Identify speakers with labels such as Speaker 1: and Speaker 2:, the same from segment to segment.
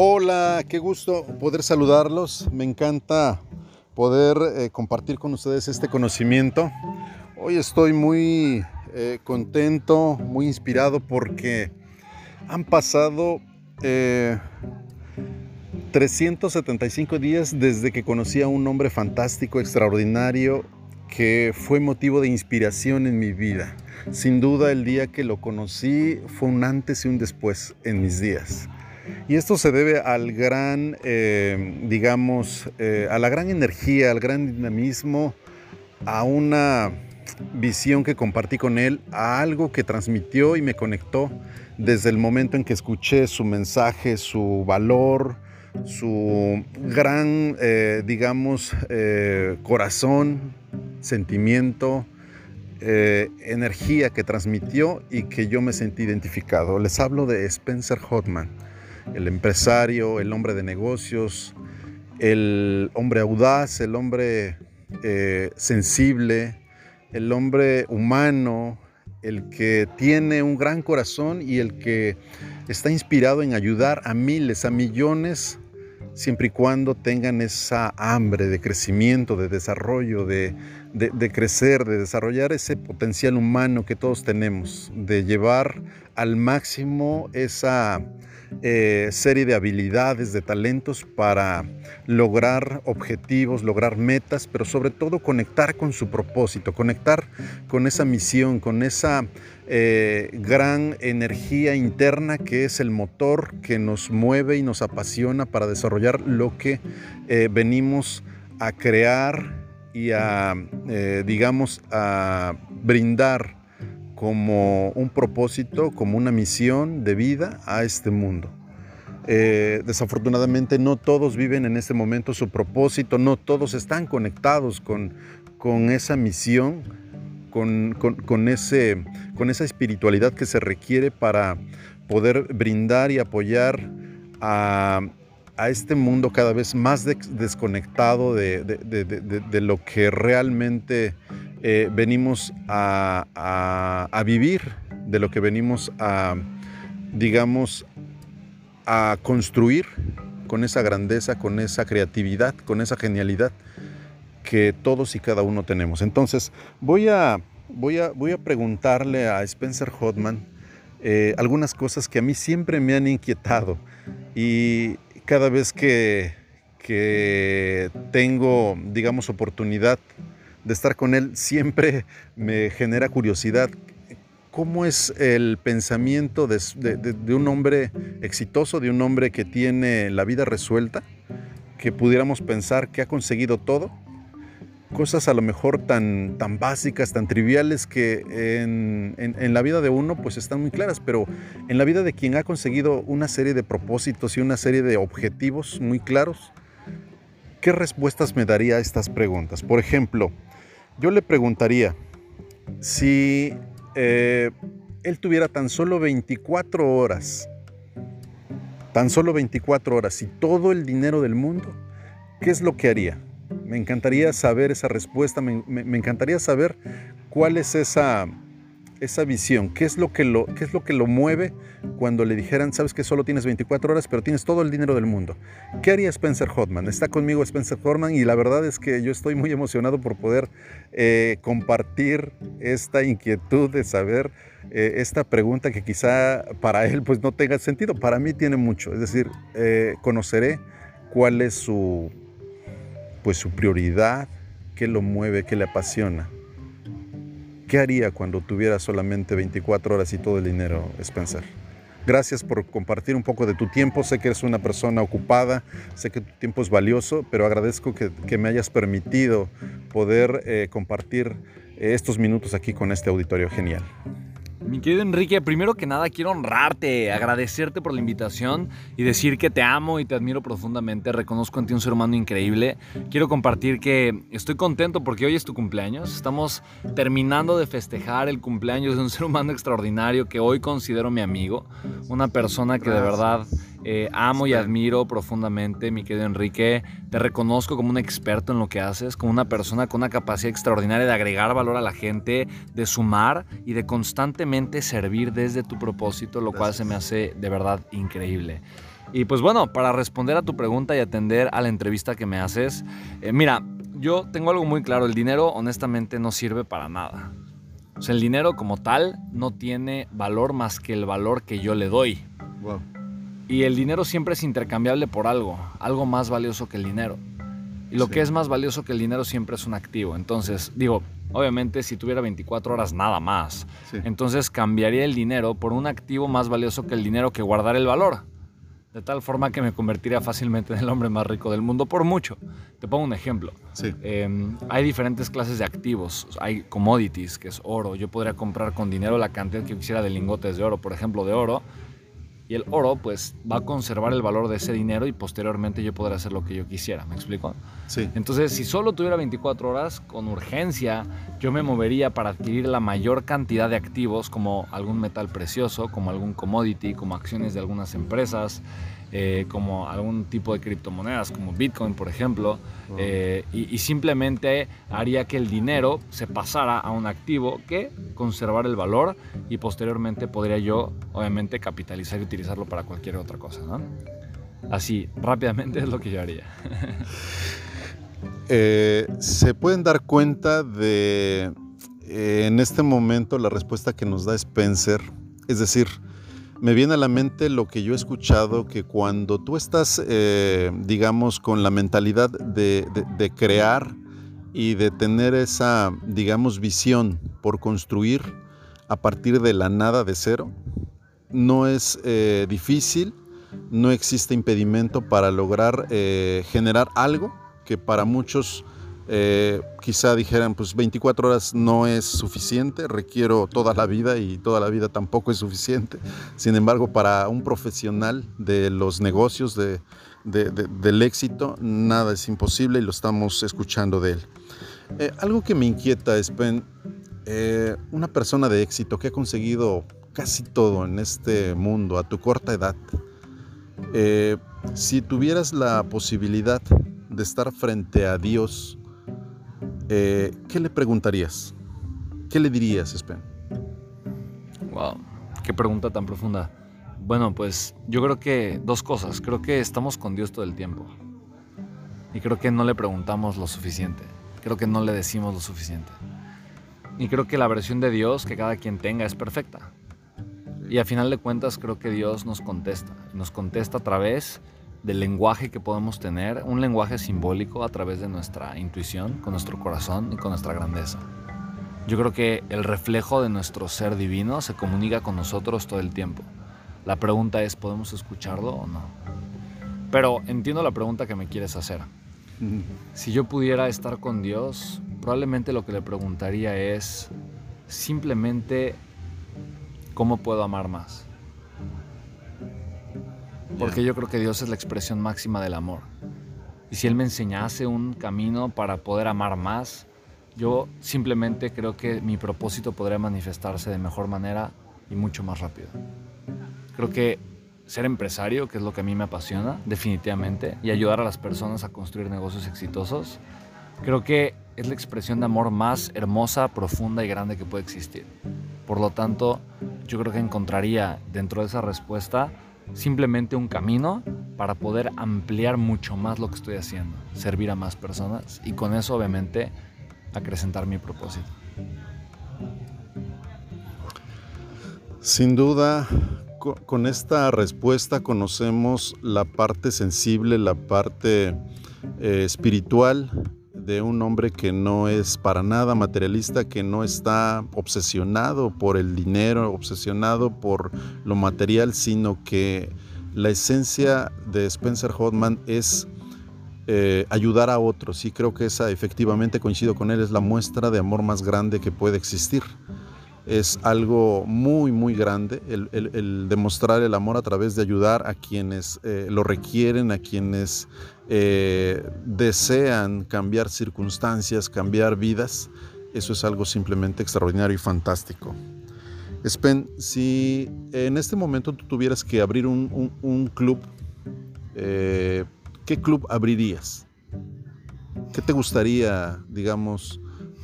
Speaker 1: Hola, qué gusto poder saludarlos. Me encanta poder eh, compartir con ustedes este conocimiento. Hoy estoy muy eh, contento, muy inspirado porque han pasado 375 eh, días desde que conocí a un hombre fantástico, extraordinario, que fue motivo de inspiración en mi vida. Sin duda el día que lo conocí fue un antes y un después en mis días. Y esto se debe al gran, eh, digamos, eh, a la gran energía, al gran dinamismo, a una visión que compartí con él, a algo que transmitió y me conectó desde el momento en que escuché su mensaje, su valor, su gran, eh, digamos, corazón, sentimiento, energía que transmitió y que yo me sentí identificado. Les hablo de Spencer Hotman el empresario, el hombre de negocios, el hombre audaz, el hombre eh, sensible, el hombre humano, el que tiene un gran corazón y el que está inspirado en ayudar a miles, a millones, siempre y cuando tengan esa hambre de crecimiento, de desarrollo, de, de crecer, de desarrollar ese potencial humano que todos tenemos, de llevar al máximo esa eh, serie de habilidades, de talentos para lograr objetivos, lograr metas, pero sobre todo conectar con su propósito, conectar con esa misión, con esa eh, gran energía interna que es el motor que nos mueve y nos apasiona para desarrollar lo que eh, venimos a crear y a, digamos, a brindar como un propósito, como una misión de vida a este mundo. Eh, desafortunadamente no todos viven en este momento su propósito, no todos están conectados con, con esa misión, con, con, ese, con esa espiritualidad que se requiere para poder brindar y apoyar a, a este mundo cada vez más desconectado de, de, de, lo que realmente eh, venimos a, vivir, de lo que venimos a, digamos, a construir con esa grandeza, con esa creatividad, con esa genialidad que todos y cada uno tenemos. Entonces, voy a, voy a, voy a preguntarle a Spencer Hotman eh, algunas cosas que a mí siempre me han inquietado y cada vez que, que tengo, digamos, oportunidad de estar con él siempre me genera curiosidad. ¿Cómo es el pensamiento de, un hombre exitoso, de un hombre que tiene la vida resuelta, que pudiéramos pensar que ha conseguido todo? Cosas a lo mejor tan, tan básicas, tan triviales que en, en la vida de uno pues están muy claras, pero en la vida de quien ha conseguido una serie de propósitos y una serie de objetivos muy claros, ¿qué respuestas me daría a estas preguntas? Por ejemplo, yo le preguntaría si eh, él tuviera tan solo 24 horas, tan solo 24 horas y todo el dinero del mundo, ¿qué es lo que haría? Me encantaría saber esa respuesta, me encantaría saber cuál es esa, esa visión? ¿Qué es, lo que lo, ¿Qué es lo que lo mueve cuando le dijeran, sabes que solo tienes 24 horas, pero tienes todo el dinero del mundo? ¿Qué haría Spencer Hotman? Está conmigo Spencer Hotman y la verdad es que yo estoy muy emocionado por poder eh, compartir esta inquietud de saber eh, esta pregunta que quizá para él pues no tenga sentido. Para mí tiene mucho. Es decir, eh, conoceré cuál es su, pues, su prioridad, qué lo mueve, qué le apasiona. ¿Qué haría cuando tuviera solamente 24 horas y todo el dinero, Spencer? Gracias por compartir un poco de tu tiempo. Sé que eres una persona ocupada, sé que tu tiempo es valioso, pero agradezco que, me hayas permitido poder eh, compartir eh, estos minutos aquí con este auditorio genial.
Speaker 2: Mi querido Enrique, primero que nada quiero honrarte, agradecerte por la invitación y decir que te amo y te admiro profundamente. Reconozco en ti un ser humano increíble. Quiero compartir que estoy contento porque hoy es tu cumpleaños. Estamos terminando de festejar el cumpleaños de un ser humano extraordinario que hoy considero mi amigo. Una persona que de verdad eh, amo y admiro profundamente, mi querido Enrique. Te reconozco como un experto en lo que haces, como una persona con una capacidad extraordinaria de agregar valor a la gente, de sumar y de constantemente servir desde tu propósito, lo cual se me hace de verdad increíble. Y pues bueno, para responder a tu pregunta y atender a la entrevista que me haces, eh, mira, yo tengo algo muy claro, el dinero honestamente no sirve para nada. O sea, el dinero como tal no tiene valor más que el valor que yo le doy. Y el dinero siempre es intercambiable por algo, algo más valioso que el dinero. Y lo que es más valioso que el dinero siempre es un activo. Entonces, digo, obviamente si tuviera 24 horas nada más, entonces cambiaría el dinero por un activo más valioso que el dinero que guardar el valor. De tal forma que me convertiría fácilmente en el hombre más rico del mundo por mucho. Te pongo un ejemplo. Em, hay diferentes clases de activos. Hay commodities, que es oro. Yo podría comprar con dinero la cantidad que quisiera de lingotes de oro, por ejemplo, de oro y el oro, pues, va a conservar el valor de ese dinero y posteriormente yo podré hacer lo que yo quisiera. ¿Me explico?
Speaker 1: Sí.
Speaker 2: Entonces, si solo tuviera 24 horas, con urgencia, yo me movería para adquirir la mayor cantidad de activos, como algún metal precioso, como algún commodity, como acciones de algunas empresas, eh, como algún tipo de criptomonedas, como Bitcoin, por ejemplo, eh, y, simplemente haría que el dinero se pasara a un activo que conservar el valor y posteriormente podría yo, obviamente, capitalizar y utilizarlo para cualquier otra cosa. Así, rápidamente es lo que yo haría.
Speaker 1: Eh, se pueden dar cuenta de, en este momento, la respuesta que nos da Spencer, es decir, me viene a la mente lo que yo he escuchado, que cuando tú estás, eh, digamos, con la mentalidad de, crear y de tener esa, digamos, visión por construir a partir de la nada de cero, no es eh, difícil, no existe impedimento para lograr eh, generar algo que para muchos eh, quizá dijeran, pues 24 horas no es suficiente, requiero toda la vida y toda la vida tampoco es suficiente. Sin embargo, para un profesional de los negocios, de, del éxito, nada es imposible y lo estamos escuchando de él. Eh, algo que me inquieta es, eh, una persona de éxito que ha conseguido casi todo en este mundo a tu corta edad, si tuvieras la posibilidad de estar frente a Dios, eh, ¿qué le preguntarías? ¿Qué le dirías, Spen?
Speaker 2: Wow, qué pregunta tan profunda. Bueno, pues yo creo que dos cosas. Creo que estamos con Dios todo el tiempo. Y creo que no le preguntamos lo suficiente. Creo que no le decimos lo suficiente. Y creo que la versión de Dios que cada quien tenga es perfecta. Y a final de cuentas creo que Dios nos contesta. Nos contesta a través del lenguaje que podemos tener, un lenguaje simbólico a través de nuestra intuición, con nuestro corazón y con nuestra grandeza. Yo creo que el reflejo de nuestro ser divino se comunica con nosotros todo el tiempo. La pregunta es, ¿podemos escucharlo o no? Pero entiendo la pregunta que me quieres hacer. Si yo pudiera estar con Dios, probablemente lo que le preguntaría es simplemente, ¿cómo puedo amar más? Porque yo creo que Dios es la expresión máxima del amor. Y si Él me enseñase un camino para poder amar más, yo simplemente creo que mi propósito podría manifestarse de mejor manera y mucho más rápido. Creo que ser empresario, que es lo que a mí me apasiona, definitivamente, y ayudar a las personas a construir negocios exitosos, creo que es la expresión de amor más hermosa, profunda y grande que puede existir. Por lo tanto, yo creo que encontraría dentro de esa respuesta simplemente un camino para poder ampliar mucho más lo que estoy haciendo, servir a más personas y con eso obviamente acrecentar mi propósito.
Speaker 1: Sin duda, con esta respuesta conocemos la parte sensible, la parte eh, espiritual de un hombre que no es para nada materialista, que no está obsesionado por el dinero, obsesionado por lo material, sino que la esencia de Spencer Hodman es eh, ayudar a otros. Y creo que esa efectivamente coincido con él, es la muestra de amor más grande que puede existir. Es algo muy, muy grande el, demostrar el amor a través de ayudar a quienes eh, lo requieren, a quienes eh, desean cambiar circunstancias, cambiar vidas, eso es algo simplemente extraordinario y fantástico. Spen, si en este momento tú tuvieras que abrir un, club, eh, ¿qué club abrirías? ¿Qué te gustaría, digamos,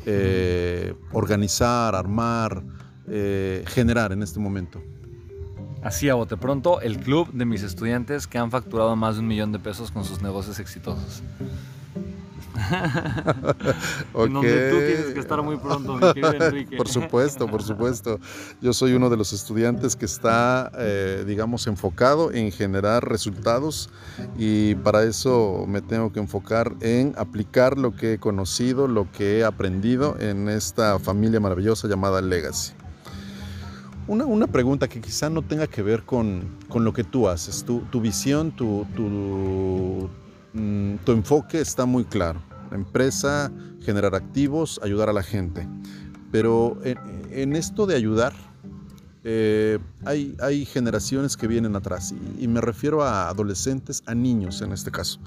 Speaker 1: eh, organizar, armar, generar en este momento?
Speaker 2: Así a bote pronto, el club de mis estudiantes que han facturado más de un millón de pesos con sus negocios exitosos. donde tú tienes que estar muy pronto, mi querido Enrique.
Speaker 1: por supuesto, por supuesto. Yo soy uno de los estudiantes que está, eh, digamos, enfocado en generar resultados y para eso me tengo que enfocar en aplicar lo que he conocido, lo que he aprendido en esta familia maravillosa llamada Legacy. Una, una, pregunta que quizá no tenga que ver con, con lo que tú haces, tu, tu visión, tu, tu, mm, tu enfoque está muy claro empresa, generar activos, ayudar a la gente. Pero en, esto de ayudar, eh, hay, hay, generaciones que vienen atrás y, me refiero a adolescentes, a niños en este caso.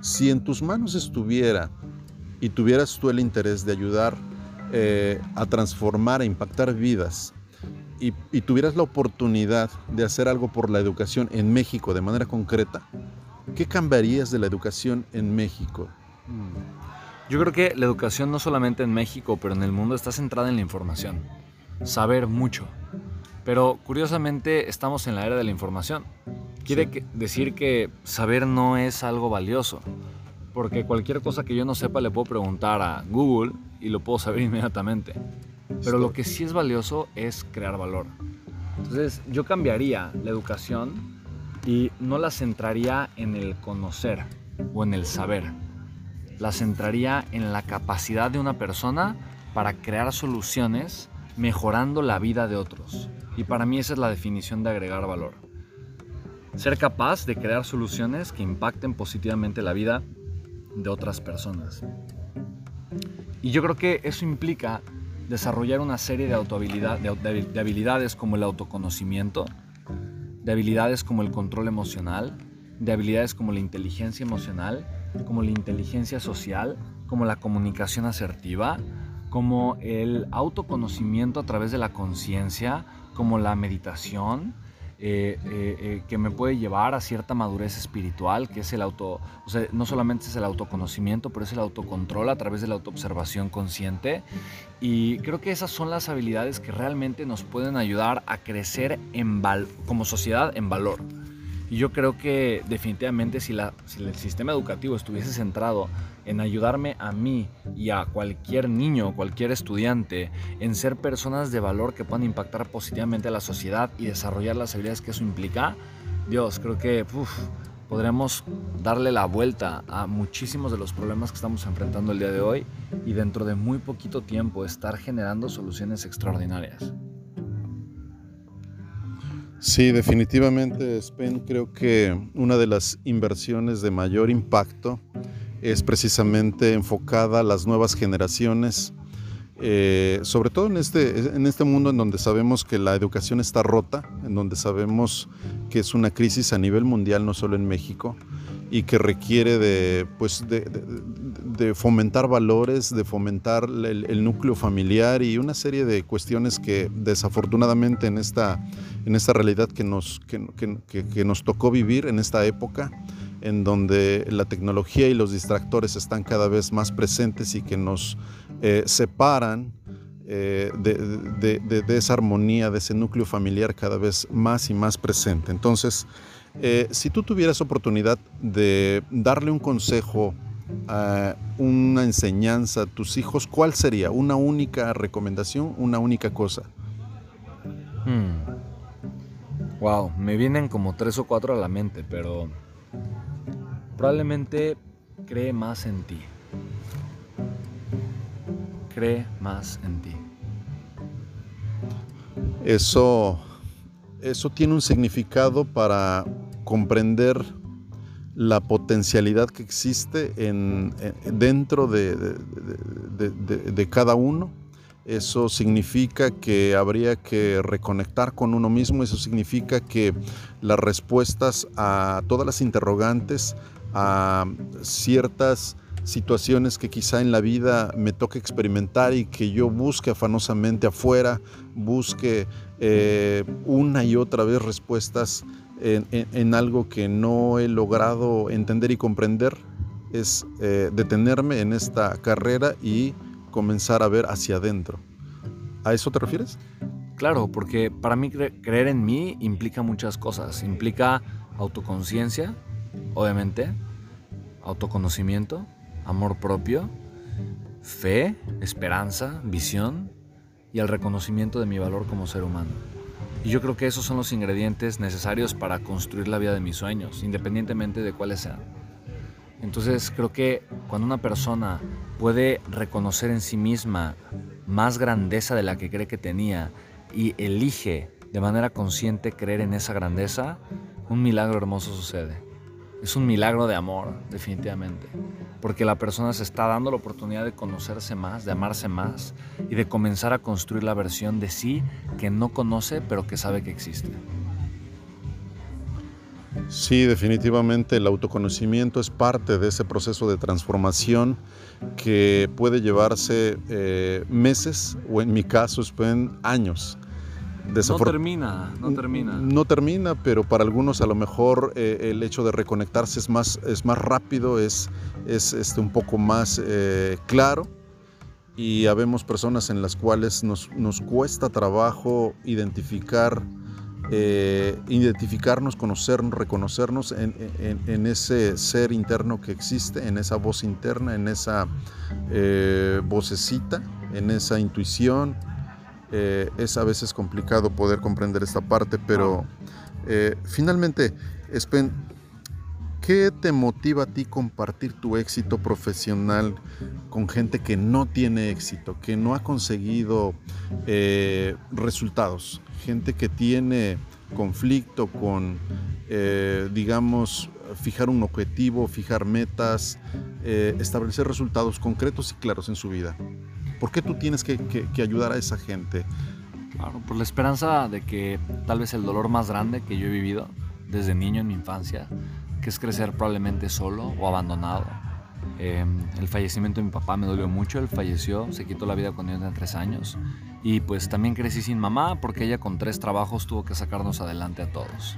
Speaker 1: Si en tus manos estuviera y tuvieras tú el interés de ayudar eh, a transformar, a impactar vidas y, y, tuvieras la oportunidad de hacer algo por la educación en México de manera concreta, ¿qué cambiarías de la educación en México?
Speaker 2: Mm. Yo creo que la educación no solamente en México, pero en el mundo está centrada en la información. Saber mucho. Pero curiosamente estamos en la era de la información. Quiere decir que saber no es algo valioso. Porque cualquier cosa que yo no sepa le puedo preguntar a Google y lo puedo saber inmediatamente. Pero lo que sí es valioso es crear valor. Entonces yo cambiaría la educación y no la centraría en el conocer o en el saber la centraría en la capacidad de una persona para crear soluciones mejorando la vida de otros. Y para mí esa es la definición de agregar valor. Ser capaz de crear soluciones que impacten positivamente la vida de otras personas. Y yo creo que eso implica desarrollar una serie de, de habilidades como el autoconocimiento, de habilidades como el control emocional, de habilidades como la inteligencia emocional como la inteligencia social, como la comunicación asertiva, como el autoconocimiento a través de la conciencia, como la meditación, eh, eh, eh, que me puede llevar a cierta madurez espiritual, que es el auto, o sea, no solamente es el autoconocimiento, pero es el autocontrol a través de la autoobservación consciente. Y creo que esas son las habilidades que realmente nos pueden ayudar a crecer en como sociedad en valor. Y yo creo que definitivamente si, la, si el sistema educativo estuviese centrado en ayudarme a mí y a cualquier niño, cualquier estudiante, en ser personas de valor que puedan impactar positivamente a la sociedad y desarrollar las habilidades que eso implica, Dios, creo que podremos darle la vuelta a muchísimos de los problemas que estamos enfrentando el día de hoy y dentro de muy poquito tiempo estar generando soluciones extraordinarias.
Speaker 1: Sí, definitivamente, Spen, creo que una de las inversiones de mayor impacto es precisamente enfocada a las nuevas generaciones, eh, sobre todo en este, en este mundo en donde sabemos que la educación está rota, en donde sabemos que es una crisis a nivel mundial, no solo en México, y que requiere de, pues, de, fomentar valores, de fomentar el, núcleo familiar y una serie de cuestiones que desafortunadamente en esta, en esta realidad que nos, que, nos tocó vivir en esta época, en donde la tecnología y los distractores están cada vez más presentes y que nos eh, separan eh, de, de, esa armonía, de ese núcleo familiar cada vez más y más presente. Entonces, eh, si tú tuvieras oportunidad de darle un consejo, una enseñanza a tus hijos, ¿cuál sería? ¿Una única recomendación, una única cosa?
Speaker 2: Wow, me vienen como tres o cuatro a la mente, pero probablemente cree más en ti. Cree más en ti.
Speaker 1: Eso, eso tiene un significado para comprender la potencialidad que existe en, dentro de, cada uno. Eso significa que habría que reconectar con uno mismo, eso significa que las respuestas a todas las interrogantes, a ciertas situaciones que quizá en la vida me toque experimentar y que yo busque afanosamente afuera, busque eh, una y otra vez respuestas en, algo que no he logrado entender y comprender es eh, detenerme en esta carrera y comenzar a ver hacia adentro. ¿A eso te refieres?
Speaker 2: Claro, porque para mí creer en mí implica muchas cosas. Implica autoconciencia, obviamente, autoconocimiento, amor propio, fe, esperanza, visión y el reconocimiento de mi valor como ser humano. Y yo creo que esos son los ingredientes necesarios para construir la vida de mis sueños, independientemente de cuáles sean. Entonces creo que cuando una persona puede reconocer en sí misma más grandeza de la que cree que tenía y elige de manera consciente creer en esa grandeza, un milagro hermoso sucede. Es un milagro de amor, definitivamente. Porque la persona se está dando la oportunidad de conocerse más, de amarse más y de comenzar a construir la versión de sí que no conoce pero que sabe que existe.
Speaker 1: Sí, definitivamente el autoconocimiento es parte de ese proceso de transformación que puede llevarse eh, meses o en mi caso pueden años.
Speaker 2: No termina, no termina.
Speaker 1: No termina, pero para algunos a lo mejor eh, el hecho de reconectarse es más, es más rápido, es, es este, un poco más eh, claro. Y habemos personas en las cuales nos, nos cuesta trabajo identificar eh, identificarnos, conocernos, reconocernos en, ese ser interno que existe, en esa voz interna, en esa eh, vocecita, en esa intuición. Eh, es a veces complicado poder comprender esta parte, pero finalmente, Spen, ¿qué te motiva a ti compartir tu éxito profesional con gente que no tiene éxito, que no ha conseguido resultados? Gente que tiene conflicto con, eh, digamos, fijar un objetivo, fijar metas, eh, establecer resultados concretos y claros en su vida. ¿Por qué tú tienes que, ayudar a esa gente?
Speaker 2: Claro, por la esperanza de que tal vez el dolor más grande que yo he vivido desde niño en mi infancia, que es crecer probablemente solo o abandonado. Em, el fallecimiento de mi papá me dolió mucho, él falleció, se quitó la vida cuando yo tenía tres años y pues también crecí sin mamá porque ella con tres trabajos tuvo que sacarnos adelante a todos.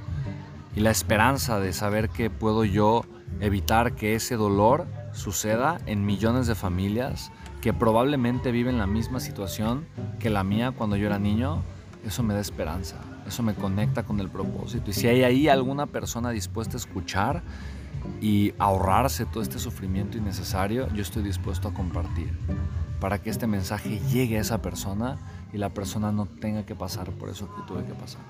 Speaker 2: Y la esperanza de saber que puedo yo evitar que ese dolor suceda en millones de familias que probablemente viven la misma situación que la mía cuando yo era niño, eso me da esperanza, eso me conecta con el propósito. Y si hay ahí alguna persona dispuesta a escuchar y ahorrarse todo este sufrimiento innecesario, yo estoy dispuesto a compartir para que este mensaje llegue a esa persona y la persona no tenga que pasar por eso que tuve que pasar.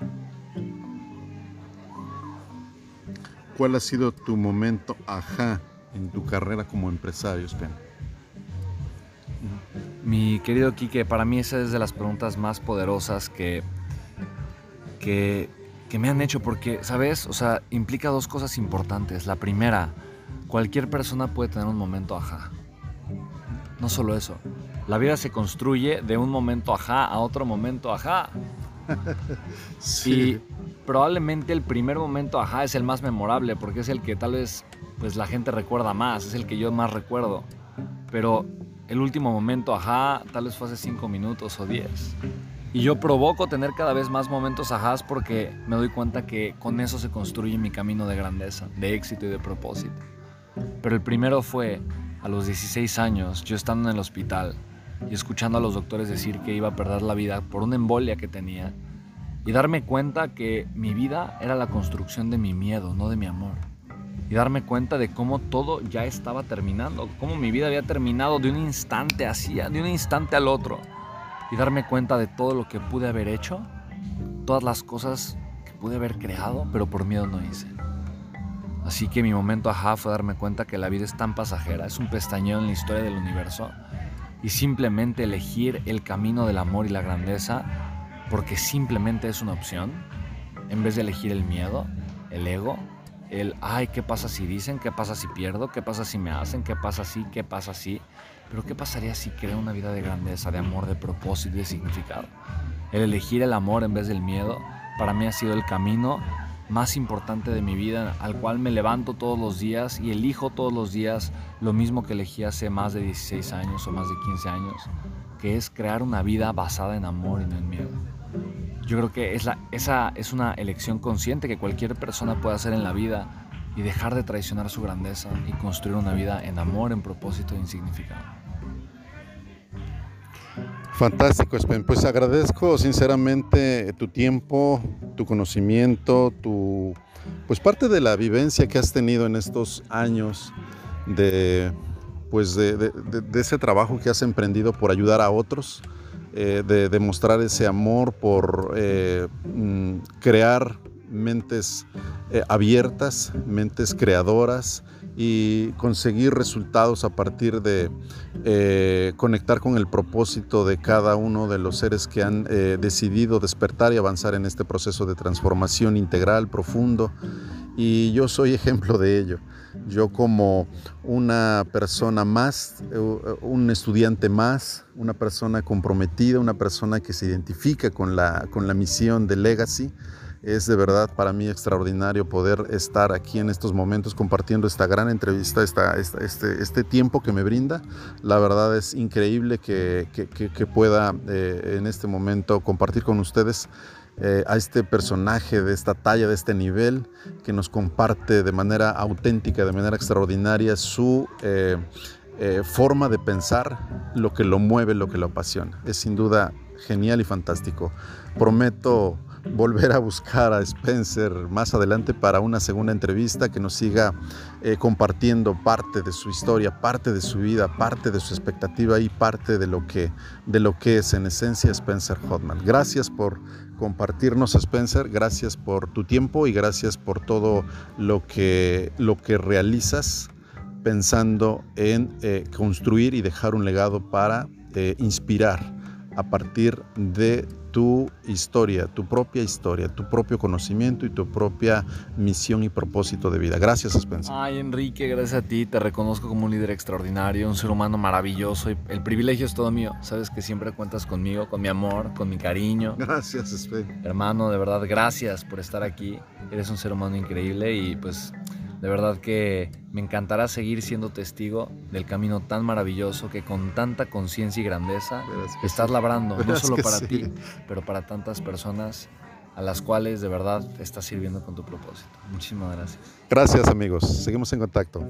Speaker 1: ¿Cuál ha sido tu momento ajá en tu carrera como empresario, Spen?
Speaker 2: Mi querido Quique, para mí esa es de las preguntas más poderosas que, que, que me han hecho porque, ¿sabes? O sea, implica dos cosas importantes. La primera, cualquier persona puede tener un momento ajá. No solo eso, la vida se construye de un momento ajá a otro momento ajá. sí. Y probablemente el primer momento ajá es el más memorable porque es el que tal vez pues la gente recuerda más, es el que yo más recuerdo. Pero el último momento ajá tal vez fue hace cinco minutos o diez. Y yo provoco tener cada vez más momentos ajás porque me doy cuenta que con eso se construye mi camino de grandeza, de éxito y de propósito. Pero el primero fue a los 16 años, yo estando en el hospital y escuchando a los doctores decir que iba a perder la vida por una embolia que tenía y darme cuenta que mi vida era la construcción de mi miedo, no de mi amor. Y darme cuenta de cómo todo ya estaba terminando, cómo mi vida había terminado de un instante así, de un instante al otro. Y darme cuenta de todo lo que pude haber hecho, todas las cosas que pude haber creado, pero por miedo no hice. Así que mi momento ajá fue darme cuenta que la vida es tan pasajera, es un pestañeo en la historia del universo y simplemente elegir el camino del amor y la grandeza porque simplemente es una opción en vez de elegir el miedo, el ego, el ay, ¿qué pasa si dicen? ¿Qué pasa si pierdo? ¿Qué pasa si me hacen? ¿Qué pasa si? ¿Qué pasa si? Pero ¿qué pasaría si creo una vida de grandeza, de amor, de propósito y de significado? El elegir el amor en vez del miedo para mí ha sido el camino más importante de mi vida, al cual me levanto todos los días y elijo todos los días lo mismo que elegí hace más de 16 años o más de 15 años, que es crear una vida basada en amor y no en miedo. Yo creo que es la, esa es una elección consciente que cualquier persona puede hacer en la vida y dejar de traicionar su grandeza y construir una vida en amor, en propósito y en significado.
Speaker 1: Fantástico, Spen. Pues agradezco sinceramente tu tiempo, tu conocimiento, tu pues parte de la vivencia que has tenido en estos años de pues de, ese trabajo que has emprendido por ayudar a otros, eh, de demostrar ese amor por eh, mm, crear mentes eh, abiertas, mentes creadoras y conseguir resultados a partir de eh, conectar con el propósito de cada uno de los seres que han eh, decidido despertar y avanzar en este proceso de transformación integral, profundo. Y yo soy ejemplo de ello. Yo como una persona más, un estudiante más, una persona comprometida, una persona que se identifica con la, con la misión de Legacy, es de verdad para mí extraordinario poder estar aquí en estos momentos compartiendo esta gran entrevista, este, este, tiempo que me brinda. La verdad es increíble que, pueda eh, en este momento compartir con ustedes eh, a este personaje de esta talla, de este nivel, que nos comparte de manera auténtica, de manera extraordinaria su... Eh, forma de pensar, lo que lo mueve, lo que lo apasiona. Es sin duda genial y fantástico. Prometo volver a buscar a Spencer más adelante para una segunda entrevista que nos siga eh, compartiendo parte de su historia, parte de su vida, parte de su expectativa y parte de lo que, de lo que es en esencia Spencer Hotman. Gracias por compartirnos Spencer, gracias por tu tiempo y gracias por todo lo que, lo que realizas pensando en eh, construir y dejar un legado para eh, inspirar a partir de tu historia, tu propia historia, tu propio conocimiento y tu propia misión y propósito de vida. Gracias, Spencer.
Speaker 2: Ay, Enrique, gracias a ti. Te reconozco como un líder extraordinario, un ser humano maravilloso. Y el privilegio es todo mío. Sabes que siempre cuentas conmigo, con mi amor, con mi cariño.
Speaker 1: Gracias, Spencer.
Speaker 2: Hermano, de verdad, gracias por estar aquí. Eres un ser humano increíble y pues de verdad que me encantará seguir siendo testigo del camino tan maravilloso que con tanta conciencia y grandeza estás labrando, no solo para ti, pero para tantas personas a las cuales de verdad estás sirviendo con tu propósito. Muchísimas gracias.
Speaker 1: Gracias amigos, seguimos en contacto.